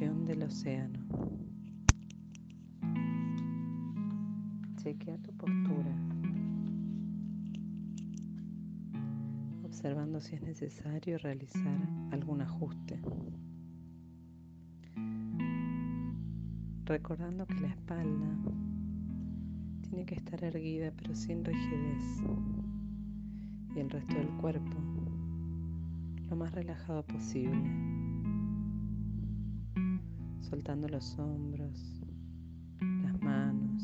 del océano. Chequea tu postura, observando si es necesario realizar algún ajuste. Recordando que la espalda tiene que estar erguida pero sin rigidez y el resto del cuerpo lo más relajado posible, soltando los hombros, las manos,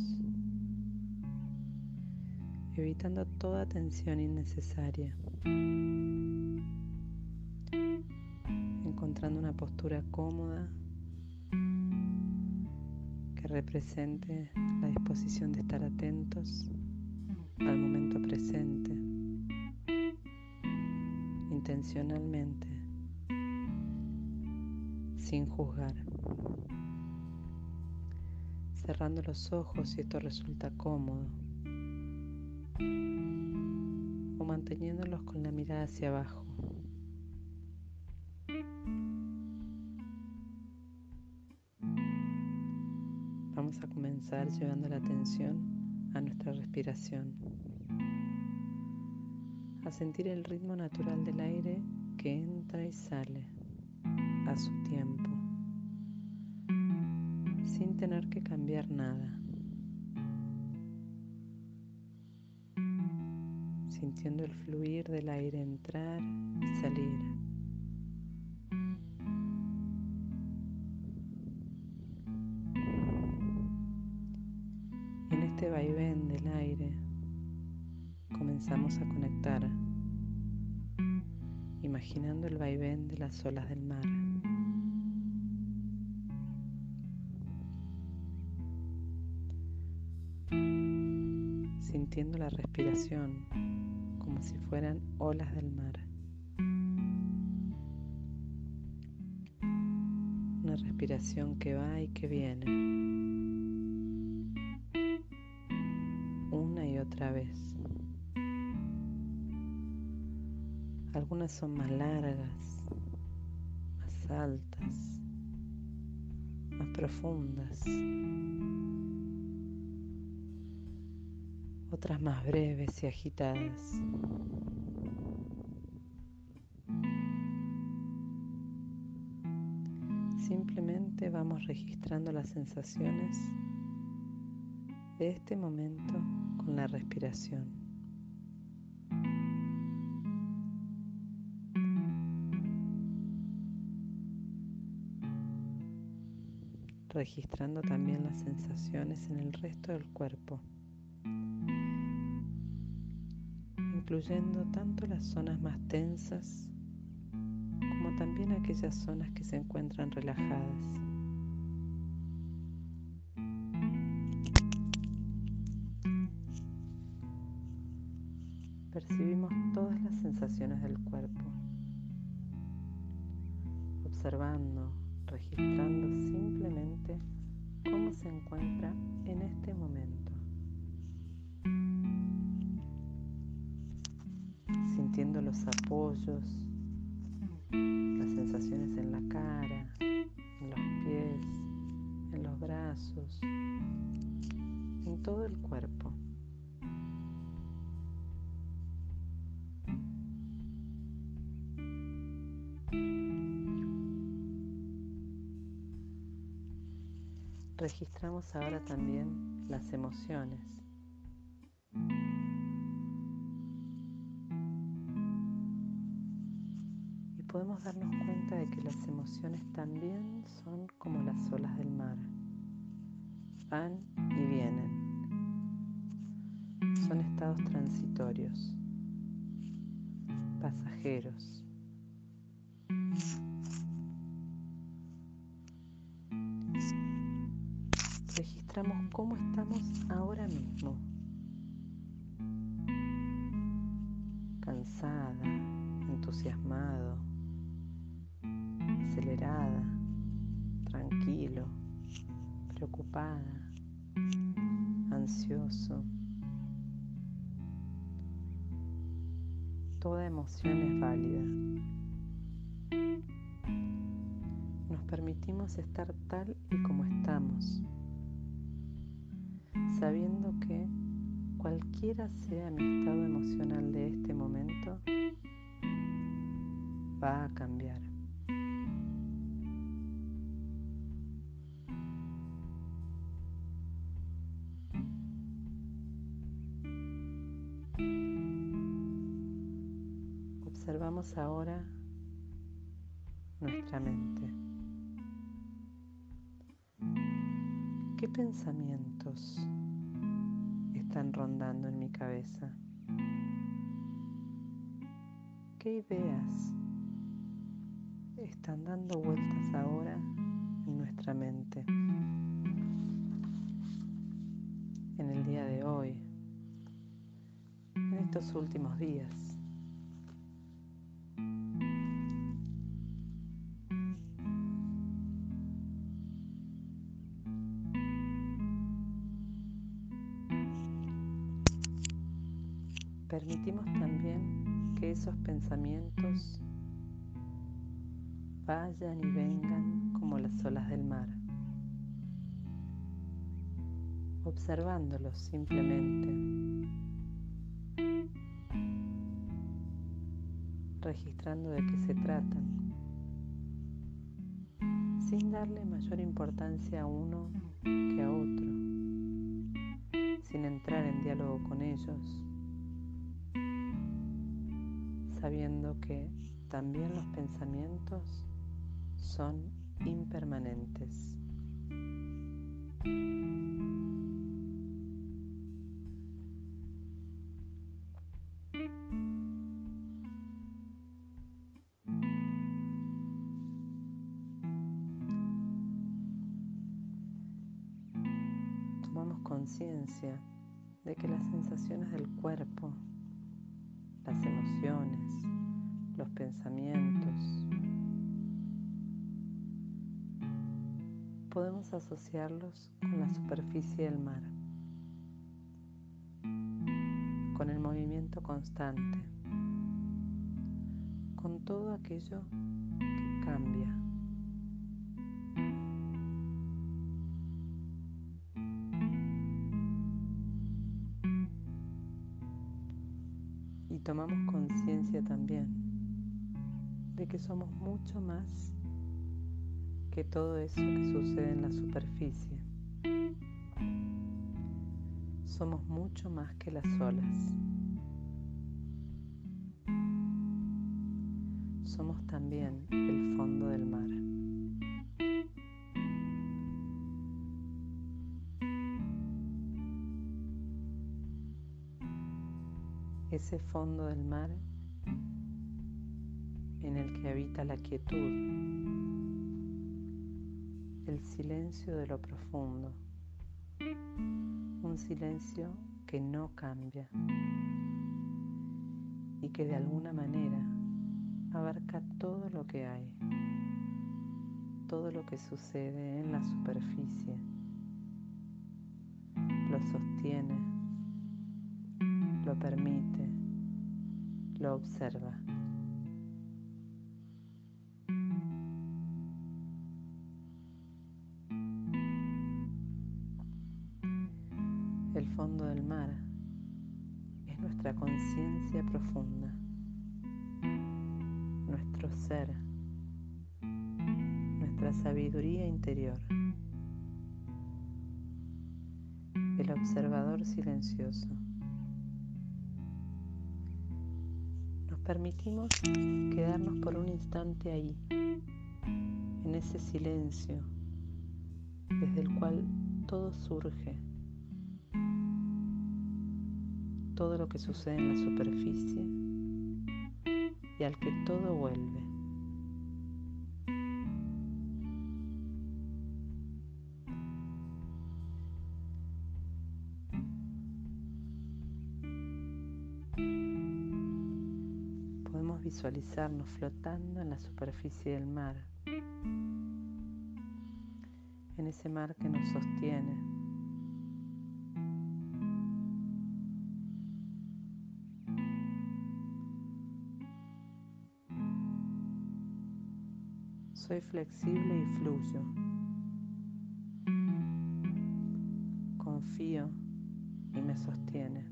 evitando toda tensión innecesaria, encontrando una postura cómoda que represente la disposición de estar atentos al momento presente intencionalmente, sin juzgar. Cerrando los ojos si esto resulta cómodo. O manteniéndolos con la mirada hacia abajo. Vamos a comenzar llevando la atención a nuestra respiración. A sentir el ritmo natural del aire que entra y sale a su tiempo, tener que cambiar nada, sintiendo el fluir del aire entrar y salir. En este vaivén del aire comenzamos a conectar, imaginando el vaivén de las olas del mar. La respiración como si fueran olas del mar. Una respiración que va y que viene. Una y otra vez. Algunas son más largas, más altas, más profundas. Otras más breves y agitadas. Simplemente vamos registrando las sensaciones de este momento con la respiración. registrando también las sensaciones en el resto del cuerpo, incluyendo tanto las zonas más tensas como también aquellas zonas que se encuentran relajadas. Percibimos todas las sensaciones del cuerpo, observando registrando simplemente cómo se encuentra en este momento. Sintiendo los apoyos, las sensaciones en la cara, en los pies, en los brazos, en todo el cuerpo. Registramos ahora también las emociones. Podemos darnos cuenta de que las emociones también son como las olas del mar. Van y vienen. Son estados transitorios, pasajeros. cómo estamos ahora mismo. Cansada, entusiasmado, acelerada, tranquilo, preocupada, ansioso. Toda emoción es válida. Nos permitimos estar tal y como estamos, sabiendo que cualquiera sea mi estado emocional de este momento, va a cambiar. Ahora nuestra mente. ¿Qué pensamientos están rondando en mi cabeza? ¿Qué ideas están dando vueltas ahora en nuestra mente? En el día de hoy, en estos últimos días. Permitimos también que esos pensamientos vayan y vengan como las olas del mar, observándolos simplemente, registrando de qué se tratan, sin darle mayor importancia a uno que a otro, sin entrar en diálogo con ellos sabiendo que también los pensamientos son impermanentes. Tomamos conciencia de que las sensaciones del cuerpo las emociones, los pensamientos. Podemos asociarlos con la superficie del mar, con el movimiento constante, con todo aquello que cambia. Tomamos conciencia también de que somos mucho más que todo eso que sucede en la superficie. Somos mucho más que las olas. Somos también el fondo del mar. Ese fondo del mar en el que habita la quietud, el silencio de lo profundo, un silencio que no cambia y que de alguna manera abarca todo lo que hay, todo lo que sucede en la superficie, lo sostiene, permite lo observa. El fondo del mar es nuestra conciencia profunda, nuestro ser, nuestra sabiduría interior, el observador silencioso. Permitimos quedarnos por un instante ahí, en ese silencio desde el cual todo surge, todo lo que sucede en la superficie y al que todo vuelve. Visualizarnos flotando en la superficie del mar, en ese mar que nos sostiene. Soy flexible y fluyo. Confío y me sostiene.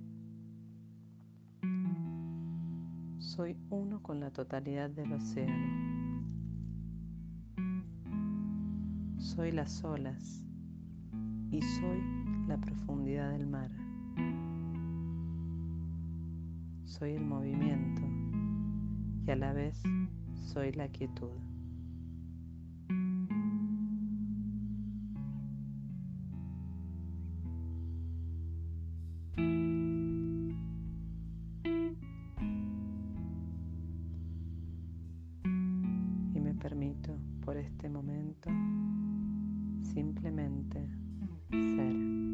Soy uno con la totalidad del océano. Soy las olas y soy la profundidad del mar. Soy el movimiento y a la vez soy la quietud. permito por este momento simplemente ser.